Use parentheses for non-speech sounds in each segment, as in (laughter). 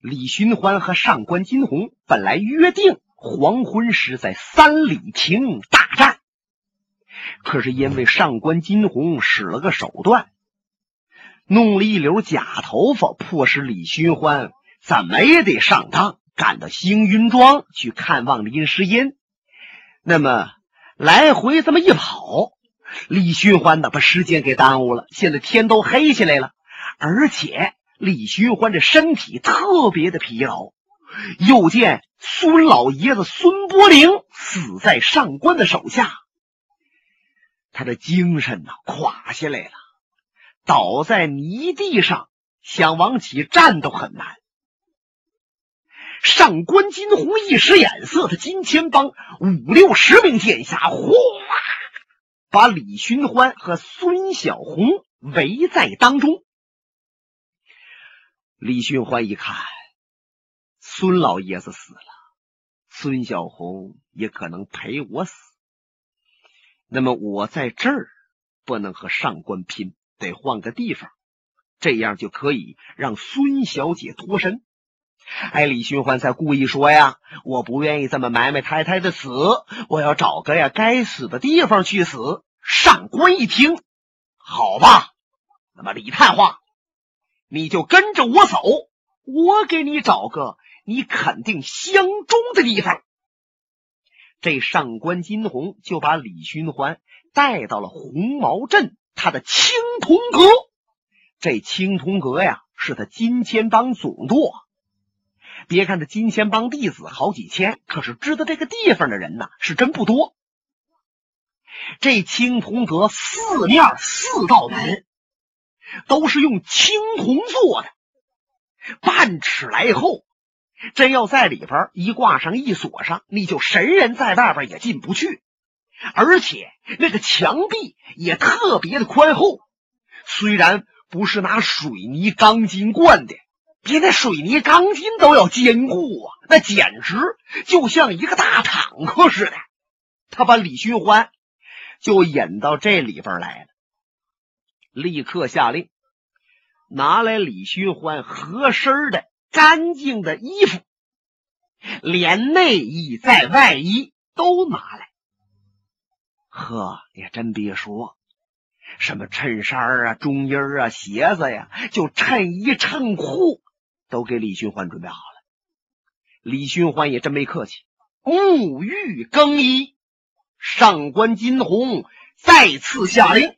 李寻欢和上官金鸿本来约定黄昏时在三里亭大战，可是因为上官金鸿使了个手段，弄了一绺假头发，迫使李寻欢怎么也得上当，赶到星云庄去看望林诗音。那么来回这么一跑，李寻欢呢把时间给耽误了。现在天都黑下来了，而且。李寻欢这身体特别的疲劳，又见孙老爷子孙伯龄死在上官的手下，他的精神呐垮下来了，倒在泥地上，想往起站都很难。上官金鸿一使眼色，他金钱帮五六十名剑侠哗，把李寻欢和孙小红围在当中。李寻欢一看，孙老爷子死了，孙小红也可能陪我死。那么我在这儿不能和上官拼，得换个地方，这样就可以让孙小姐脱身。哎，李寻欢才故意说呀，我不愿意这么埋埋汰汰的死，我要找个呀该死的地方去死。上官一听，好吧，那么李探花。你就跟着我走，我给你找个你肯定相中的地方。这上官金鸿就把李寻欢带到了红毛镇他的青铜阁。这青铜阁呀，是他金钱帮总舵。别看他金钱帮弟子好几千，可是知道这个地方的人呢，是真不多。这青铜阁四面四道门。都是用青铜做的，半尺来厚，真要在里边一挂上一锁上，你就神人在外边也进不去。而且那个墙壁也特别的宽厚，虽然不是拿水泥钢筋灌的，比那水泥钢筋都要坚固啊，那简直就像一个大坦克似的。他把李寻欢就引到这里边来了。立刻下令，拿来李寻欢合身的干净的衣服，连内衣在外衣都拿来。呵，也真别说，什么衬衫啊、中衣啊、鞋子呀，就衬衣衬裤都给李寻欢准备好了。李寻欢也真没客气，沐浴更衣。上官金鸿再次下令。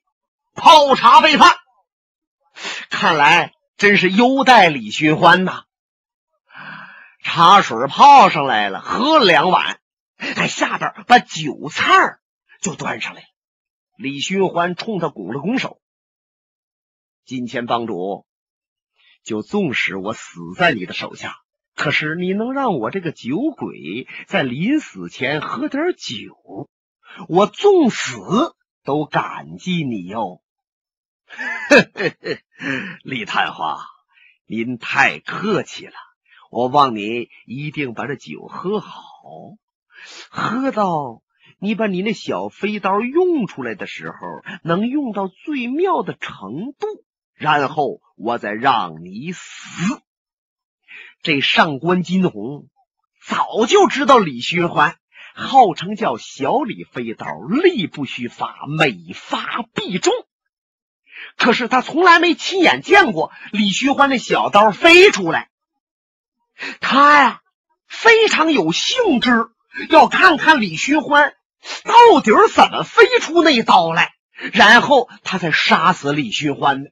泡茶备饭，看来真是优待李寻欢呐。茶水泡上来了，喝了两碗，在下边把酒菜就端上来。李寻欢冲他拱了拱手：“金钱帮主，就纵使我死在你的手下，可是你能让我这个酒鬼在临死前喝点酒，我纵死都感激你哟。” (laughs) 李探花，您太客气了。我望您一定把这酒喝好，喝到你把你那小飞刀用出来的时候，能用到最妙的程度，然后我再让你死。这上官金鸿早就知道李寻欢号称叫小李飞刀，力不虚发，每发必中。可是他从来没亲眼见过李寻欢那小刀飞出来，他呀非常有兴致，要看看李寻欢到底怎么飞出那刀来，然后他才杀死李寻欢的。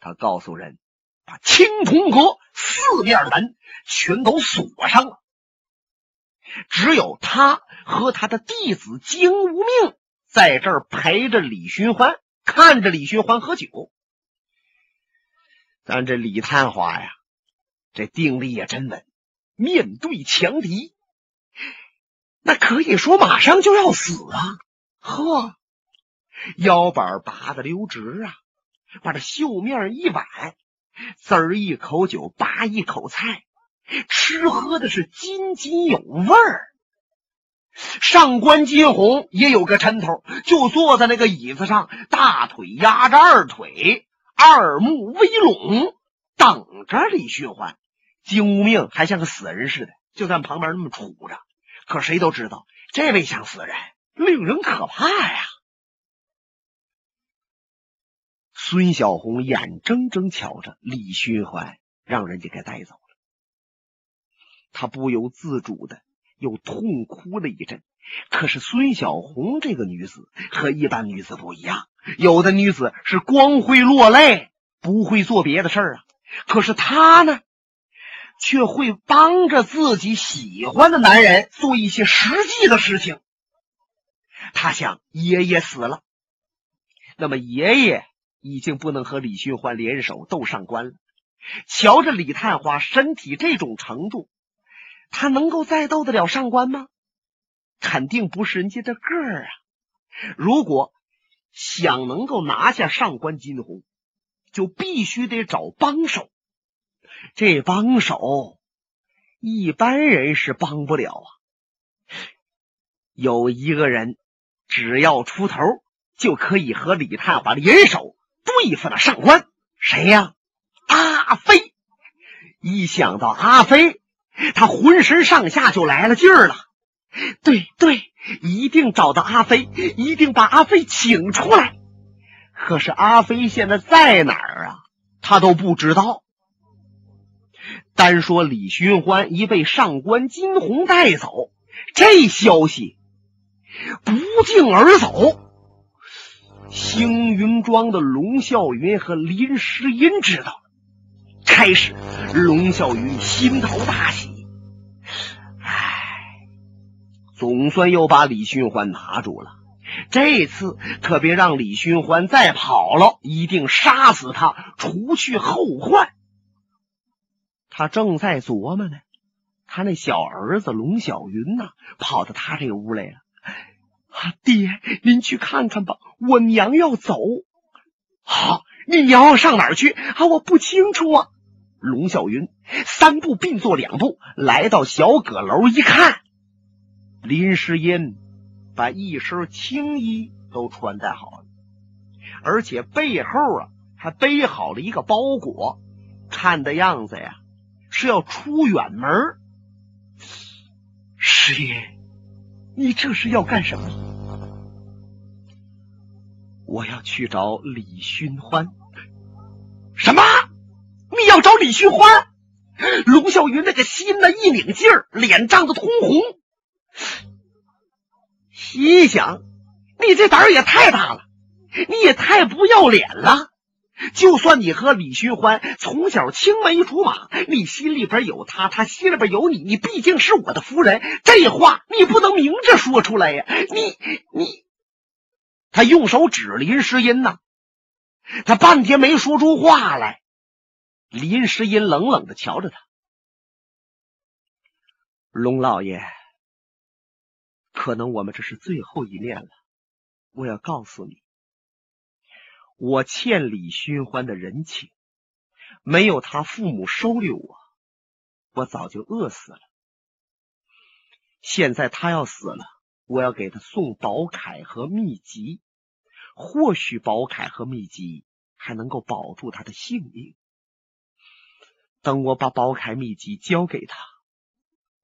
他告诉人，把青铜阁四面门全都锁上了，只有他和他的弟子金无命在这儿陪着李寻欢。看着李寻欢喝酒，咱这李探花呀，这定力也真稳。面对强敌，那可以说马上就要死啊！呵，腰板拔的溜直啊，把这袖面一挽，滋儿一口酒，扒一口菜，吃喝的是津津有味儿。上官金鸿也有个抻头，就坐在那个椅子上，大腿压着二腿，二目微拢，等着李寻欢。金无命还像个死人似的，就在旁边那么杵着。可谁都知道，这位像死人，令人可怕呀！孙小红眼睁睁瞧着李寻欢让人家给带走了，他不由自主的又痛哭了一阵。可是孙小红这个女子和一般女子不一样，有的女子是光会落泪，不会做别的事儿啊。可是她呢，却会帮着自己喜欢的男人做一些实际的事情。他想，爷爷死了，那么爷爷已经不能和李寻欢联手斗上官了。瞧着李探花身体这种程度，他能够再斗得了上官吗？肯定不是人家的个儿啊！如果想能够拿下上官金鸿，就必须得找帮手。这帮手一般人是帮不了啊。有一个人只要出头，就可以和李探花联手对付那上官。谁呀？阿飞！一想到阿飞，他浑身上下就来了劲儿了。对对，一定找到阿飞，一定把阿飞请出来。可是阿飞现在在哪儿啊？他都不知道。单说李寻欢已被上官金鸿带走，这消息不胫而走。星云庄的龙啸云和林诗音知道，开始龙啸云心头大喜。总算又把李寻欢拿住了，这次可别让李寻欢再跑了，一定杀死他，除去后患。他正在琢磨呢，他那小儿子龙小云呐，跑到他这屋来了。啊，爹，您去看看吧，我娘要走。好，你娘要上哪儿去？啊，我不清楚啊。龙啸云三步并作两步来到小阁楼，一看。林诗音把一身青衣都穿戴好了，而且背后啊还背好了一个包裹，看的样子呀是要出远门。师爷，你这是要干什么？我要去找李寻欢。什么？要找李寻欢？龙啸云那个心呢一拧劲儿，脸涨得通红。心想：“你这胆儿也太大了，你也太不要脸了！就算你和李寻欢从小青梅竹马，你心里边有他，他心里边有你，你毕竟是我的夫人，这话你不能明着说出来呀！你你……他用手指林诗音呐，他半天没说出话来。林诗音冷冷的瞧着他，龙老爷。”可能我们这是最后一面了。我要告诉你，我欠李寻欢的人情，没有他父母收留我，我早就饿死了。现在他要死了，我要给他送宝铠和秘籍，或许宝铠和秘籍还能够保住他的性命。等我把宝铠秘籍交给他，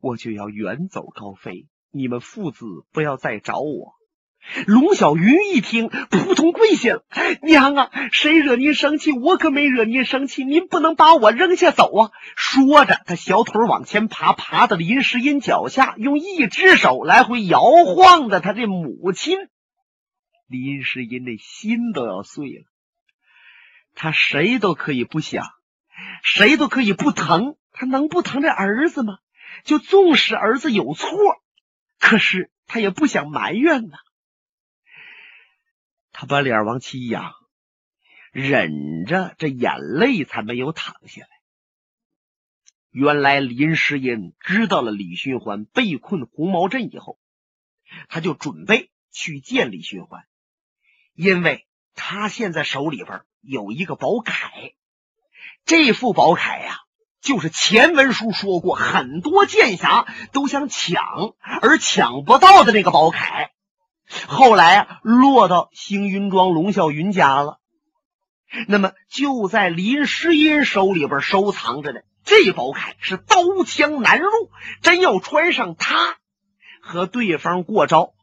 我就要远走高飞。你们父子不要再找我！龙小云一听，扑通跪下了：“娘啊，谁惹您生气？我可没惹您生气，您不能把我扔下走啊！”说着，他小腿往前爬，爬到林诗音脚下，用一只手来回摇晃着他的母亲。林诗音的心都要碎了。他谁都可以不想，谁都可以不疼，他能不疼这儿子吗？就纵使儿子有错。可是他也不想埋怨呐，他把脸往起仰，忍着这眼泪才没有淌下来。原来林诗音知道了李寻欢被困红毛镇以后，他就准备去见李寻欢，因为他现在手里边有一个宝铠，这副宝铠呀。就是前文书说过，很多剑侠都想抢，而抢不到的那个宝铠，后来啊落到星云庄龙啸云家了。那么就在林诗音手里边收藏着呢。这宝铠是刀枪难入，真要穿上它和对方过招，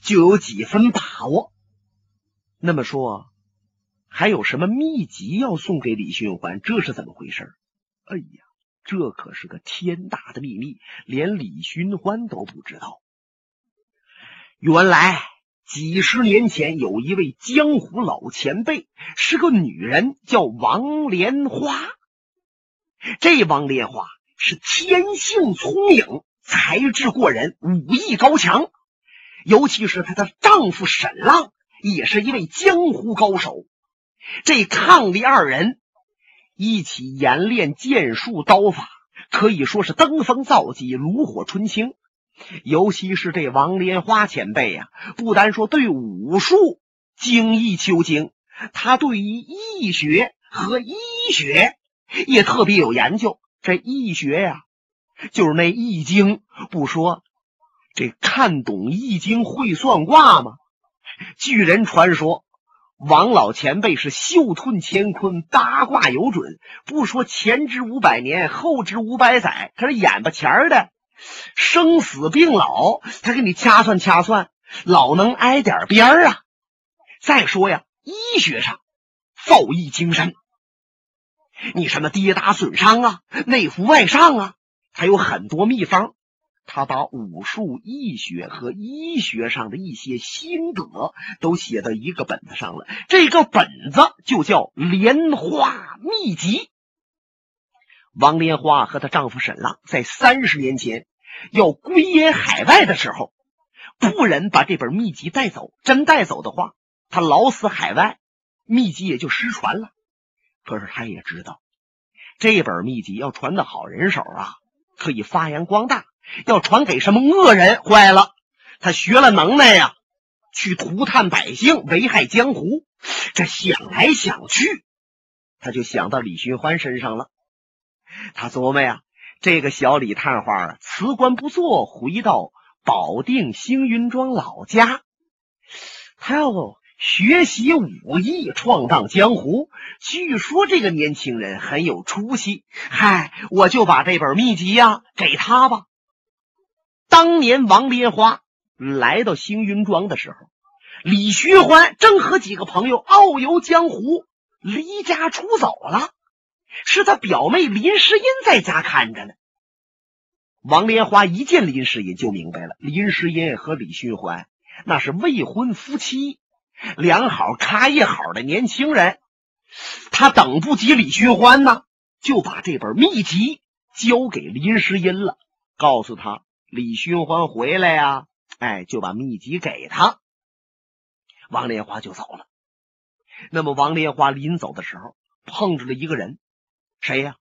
就有几分把握。那么说，还有什么秘籍要送给李寻欢？这是怎么回事？哎呀，这可是个天大的秘密，连李寻欢都不知道。原来几十年前，有一位江湖老前辈，是个女人，叫王莲花。这王莲花是天性聪颖，才智过人，武艺高强。尤其是她的丈夫沈浪，也是一位江湖高手。这伉俪二人一起研练剑术刀法，可以说是登峰造极，炉火纯青。尤其是这王莲花前辈呀，不单说对武术精益求精，他对于医学和医学。也特别有研究，这易学呀，就是那易经。不说这看懂易经会算卦吗？据人传说，王老前辈是袖吞乾坤，八卦有准。不说前知五百年，后知五百载，可是眼巴前的生死病老，他给你掐算掐算，老能挨点边儿啊。再说呀，医学上造诣精深。你什么跌打损伤啊，内服外伤啊，还有很多秘方。他把武术、医学和医学上的一些心得都写到一个本子上了。这个本子就叫《莲花秘籍》。王莲花和她丈夫沈浪在三十年前要归隐海外的时候，不忍把这本秘籍带走。真带走的话，他老死海外，秘籍也就失传了。可是他也知道，这本秘籍要传到好人手啊，可以发扬光大；要传给什么恶人，坏了，他学了能耐呀，去涂炭百姓，危害江湖。这想来想去，他就想到李寻欢身上了。他琢磨呀，这个小李探花，辞官不做，回到保定星云庄老家，他要。学习武艺，闯荡江湖。据说这个年轻人很有出息。嗨，我就把这本秘籍呀给他吧。当年王莲花来到星云庄的时候，李寻欢正和几个朋友遨游江湖，离家出走了，是他表妹林诗音在家看着呢。王莲花一见林诗音就明白了，林诗音和李寻欢那是未婚夫妻。两好差一好的年轻人，他等不及李寻欢呢，就把这本秘籍交给林诗音了，告诉他李寻欢回来呀，哎，就把秘籍给他。王莲花就走了。那么王莲花临走的时候，碰着了一个人，谁呀？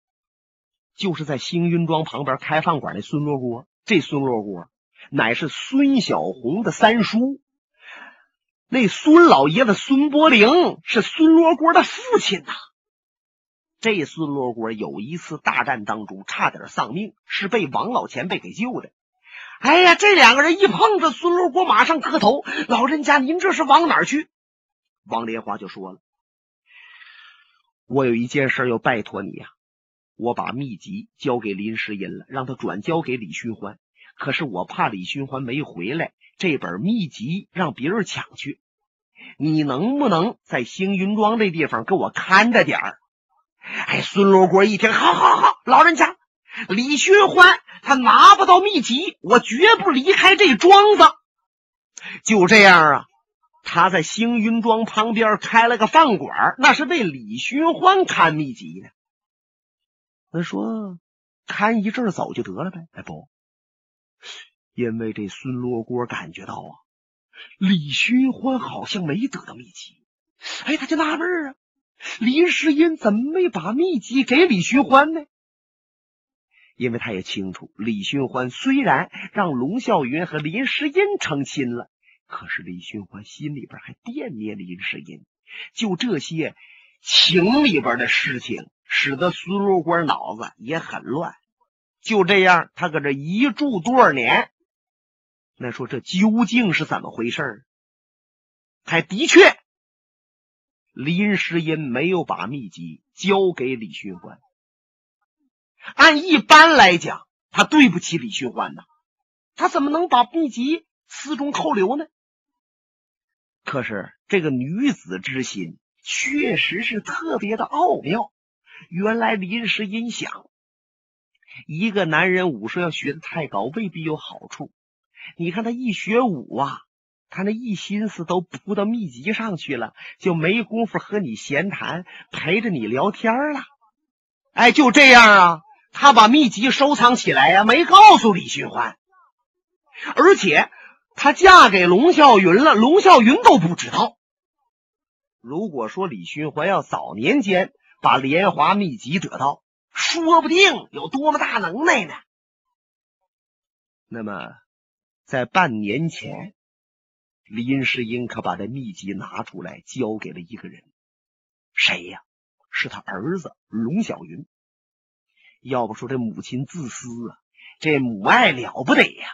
就是在星云庄旁边开饭馆的孙罗锅。这孙罗锅乃是孙小红的三叔。那孙老爷子孙伯龄是孙罗锅的父亲呐。这孙罗锅有一次大战当中差点丧命，是被王老前辈给救的。哎呀，这两个人一碰着，孙罗锅马上磕头：“老人家，您这是往哪儿去？”王莲花就说了：“我有一件事要拜托你呀，我把秘籍交给林诗音了，让他转交给李寻欢。可是我怕李寻欢没回来。”这本秘籍让别人抢去，你能不能在星云庄这地方给我看着点儿？哎，孙罗锅一听，好好好，老人家，李寻欢他拿不到秘籍，我绝不离开这庄子。就这样啊，他在星云庄旁边开了个饭馆，那是为李寻欢看秘籍的。那说看一阵走就得了呗？哎，不。因为这孙罗锅感觉到啊，李寻欢好像没得到秘籍，哎，他就纳闷啊，林诗音怎么没把秘籍给李寻欢呢？因为他也清楚，李寻欢虽然让龙啸云和林诗音成亲了，可是李寻欢心里边还惦念林诗音。就这些情里边的事情，使得孙罗锅脑子也很乱。就这样，他搁这一住多少年？那说这究竟是怎么回事还的确，林诗音没有把秘籍交给李寻欢。按一般来讲，他对不起李寻欢呐，他怎么能把秘籍私中扣留呢？可是这个女子之心确实是特别的奥妙。原来林诗音想，一个男人武术要学的太高，未必有好处。你看他一学武啊，他那一心思都扑到秘籍上去了，就没工夫和你闲谈，陪着你聊天了。哎，就这样啊，他把秘籍收藏起来呀，没告诉李寻欢，而且他嫁给龙啸云了，龙啸云都不知道。如果说李寻欢要早年间把莲华秘籍得到，说不定有多么大能耐呢。那么。在半年前，林世英可把这秘籍拿出来交给了一个人，谁呀？是他儿子龙小云。要不说这母亲自私啊，这母爱了不得呀！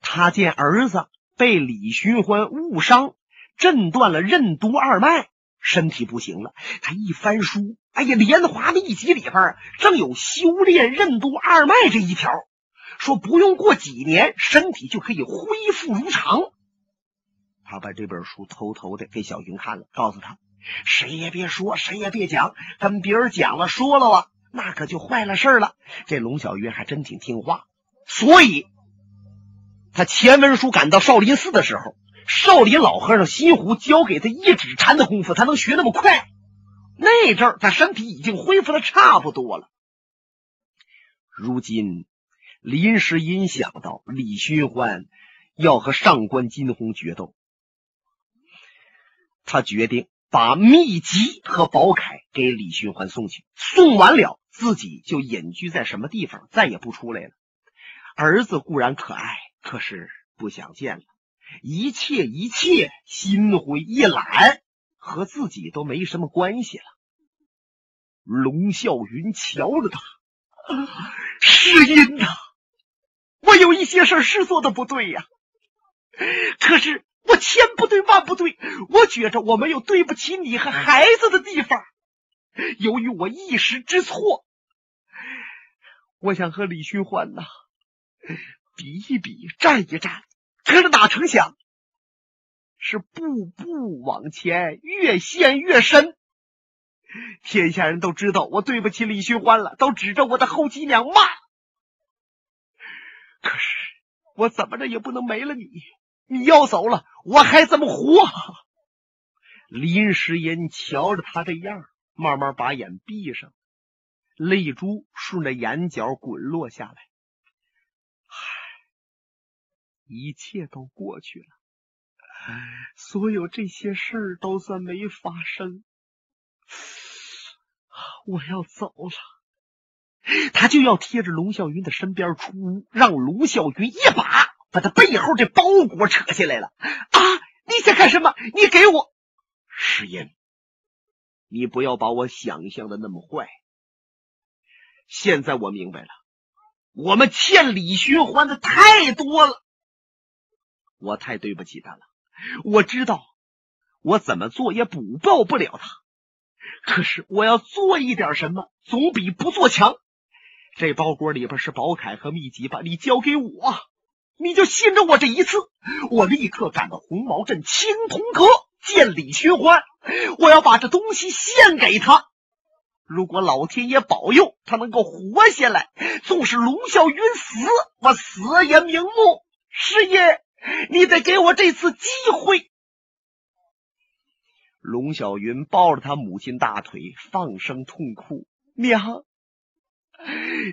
他见儿子被李寻欢误伤，震断了任督二脉，身体不行了。他一翻书，哎呀，《莲华秘籍》里边正有修炼任督二脉这一条。说不用过几年，身体就可以恢复如常。他把这本书偷偷的给小云看了，告诉他：谁也别说，谁也别讲，跟别人讲了说了啊，那可就坏了事了。这龙小云还真挺听话，所以他前文书赶到少林寺的时候，少林老和尚心湖教给他一指禅的功夫，他能学那么快。那阵儿他身体已经恢复的差不多了，如今。林诗音想到李寻欢要和上官金鸿决斗，他决定把秘籍和宝铠给李寻欢送去。送完了，自己就隐居在什么地方，再也不出来了。儿子固然可爱，可是不想见了。一切一切，心灰意懒，和自己都没什么关系了。龙啸云瞧着他，诗音呐。我有一些事是做的不对呀，可是我千不对万不对，我觉着我没有对不起你和孩子的地方。由于我一时之错，我想和李寻欢呐比一比，战一战，可是哪成想是步步往前，越陷越深。天下人都知道我对不起李寻欢了，都指着我的后脊梁骂。可是我怎么着也不能没了你，你要走了，我还怎么活？林诗音瞧着他这样，慢慢把眼闭上，泪珠顺着眼角滚落下来。唉，一切都过去了，所有这些事儿都算没发生。我要走了。他就要贴着龙啸云的身边出屋，让龙啸云一把把他背后这包裹扯下来了。啊！你想干什么？你给我石英，你不要把我想象的那么坏。现在我明白了，我们欠李寻欢的太多了，我太对不起他了。我知道我怎么做也补报不了他，可是我要做一点什么，总比不做强。这包裹里边是宝铠和秘籍吧？你交给我，你就信着我这一次。我立刻赶到红毛镇青铜阁见李寻欢，我要把这东西献给他。如果老天爷保佑他能够活下来，纵使龙啸云死，我死也瞑目。师爷，你得给我这次机会。龙啸云抱着他母亲大腿，放声痛哭：“娘。”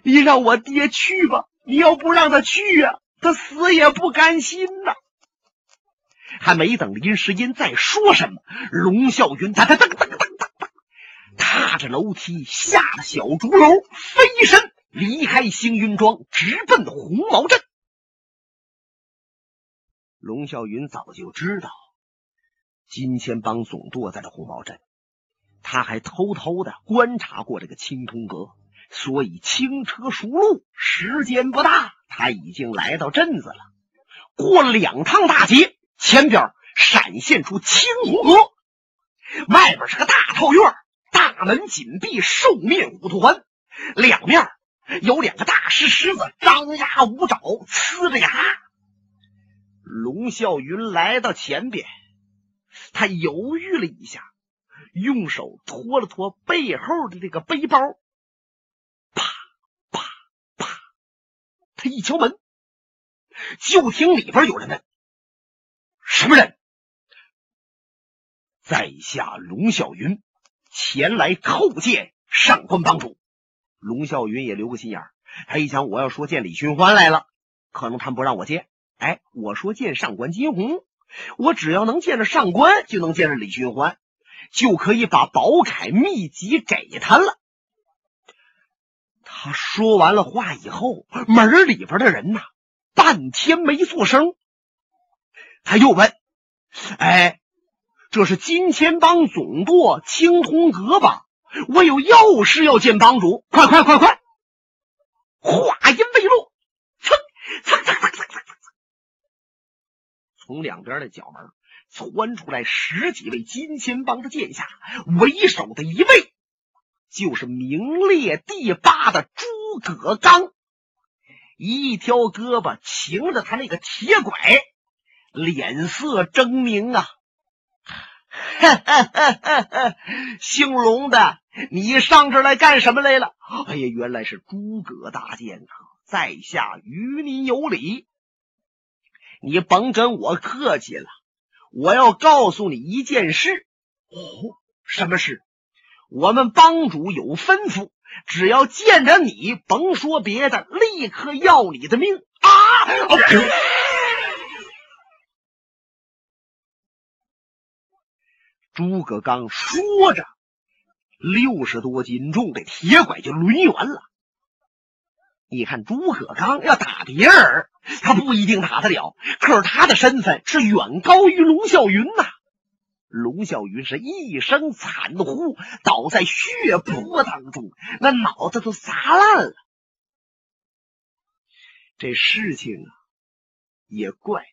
你让我爹去吧，你要不让他去呀，他死也不甘心呐。还没等林诗音再说什么，龙啸云他他噔噔，着楼梯下了小竹楼，飞身离开星云庄，直奔红毛镇。龙啸云早就知道金钱帮总舵在这红毛镇，他还偷偷的观察过这个青铜阁。所以轻车熟路，时间不大，他已经来到镇子了。过了两趟大街，前边闪现出青铜阁。外边是个大套院，大门紧闭，兽面虎团，两面有两个大石狮子，张牙舞爪，呲着牙。龙啸云来到前边，他犹豫了一下，用手托了托背后的这个背包，啪啪啪，他一敲门，就听里边有人问：“什么人？”在下龙啸云，前来叩见上官帮主。龙啸云也留个心眼，他一想，我要说见李寻欢来了，可能他们不让我见。哎，我说见上官金鸿，我只要能见着上官，就能见着李寻欢，就可以把宝铠秘籍给他了。他说完了话以后，门里边的人呐，半天没做声。他又问：“哎，这是金钱帮总舵青铜阁吧？我有要事要见帮主，快快快快！”话音未落，噌噌噌噌噌噌。从两边的角门窜出来十几位金钱帮的剑下，为首的一位就是名列第八的诸葛刚，一条胳膊擎着他那个铁拐，脸色狰狞啊！哈哈哈哈哈！姓龙的，你上这来干什么来了？哎呀，原来是诸葛大剑客，在下与你有礼。你甭跟我客气了，我要告诉你一件事。哦，什么事？我们帮主有吩咐，只要见着你，甭说别的，立刻要你的命啊！诸葛刚说着，六十多斤重的铁拐就抡圆了。你看，诸葛刚要打别人，他不一定打得了。可是他的身份是远高于龙啸云呐。龙啸云是一声惨呼，倒在血泊当中，那脑子都砸烂了。这事情啊，也怪。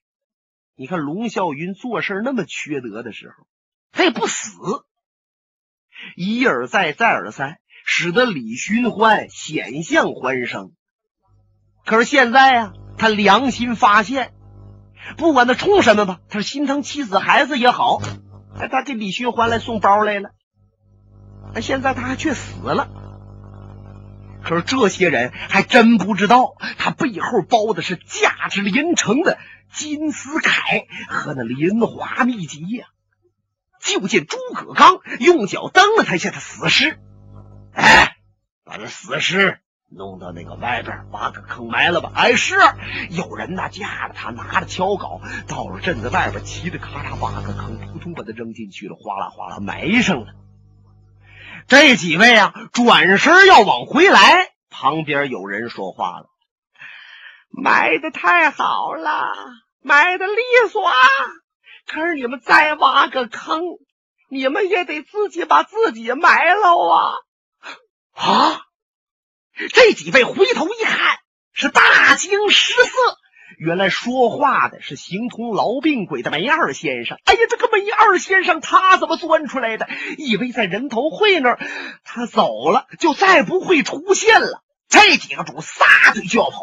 你看，龙啸云做事那么缺德的时候，他也不死，一而再，再而三，使得李寻欢险象环生。可是现在呀，他良心发现，不管他冲什么吧，他是心疼妻子孩子也好，他给李寻欢来送包来了，现在他还却死了。可是这些人还真不知道，他背后包的是价值连城的金丝铠和那莲花秘籍呀。就见诸葛刚用脚蹬了他一下，他死尸，哎，把这死尸。弄到那个外边挖个坑埋了吧？哎，是有人呐，架着他，拿着锹镐，到了镇子外边，骑着咔嚓挖个坑，扑通把他扔进去了，哗啦哗啦埋上了。这几位啊，转身要往回来，旁边有人说话了：“埋的太好了，埋的利索啊！可是你们再挖个坑，你们也得自己把自己埋了啊！”啊！这几位回头一看，是大惊失色。原来说话的是形同痨病鬼的梅二先生。哎呀，这个梅二先生他怎么钻出来的？以为在人头会那儿，他走了就再不会出现了。这几个主撒腿就要跑，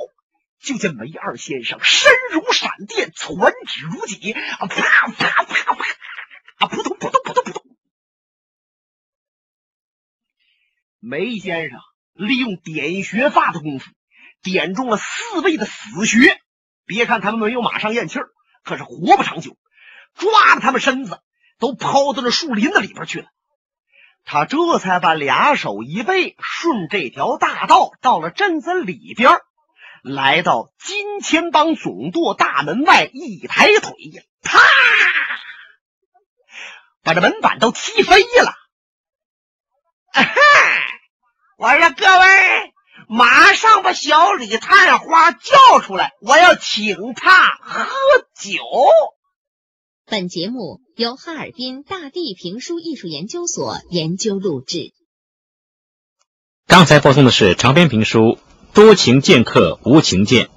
就见梅二先生身如闪电，传指如戟，啊啪啪啪啪，啊，扑通扑通扑通扑通。梅先生。利用点穴法的功夫，点中了四位的死穴。别看他们没有马上咽气儿，可是活不长久。抓着他们身子都抛到了树林子里边去了。他这才把俩手一背，顺这条大道到了镇子里边，来到金钱帮总舵大门外，一抬腿呀，啪，把这门板都踢飞了。我说各位，马上把小李探花叫出来，我要请他喝酒。本节目由哈尔滨大地评书艺术研究所研究录制。刚才播送的是长篇评书《多情剑客无情剑》，